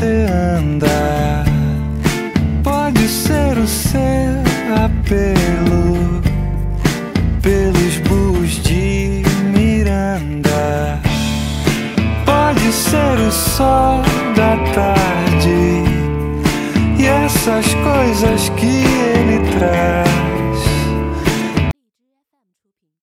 você anda. Pode ser o seu apelo pelos bus de Miranda. Pode ser o sol da tarde e essas coisas que ele traz.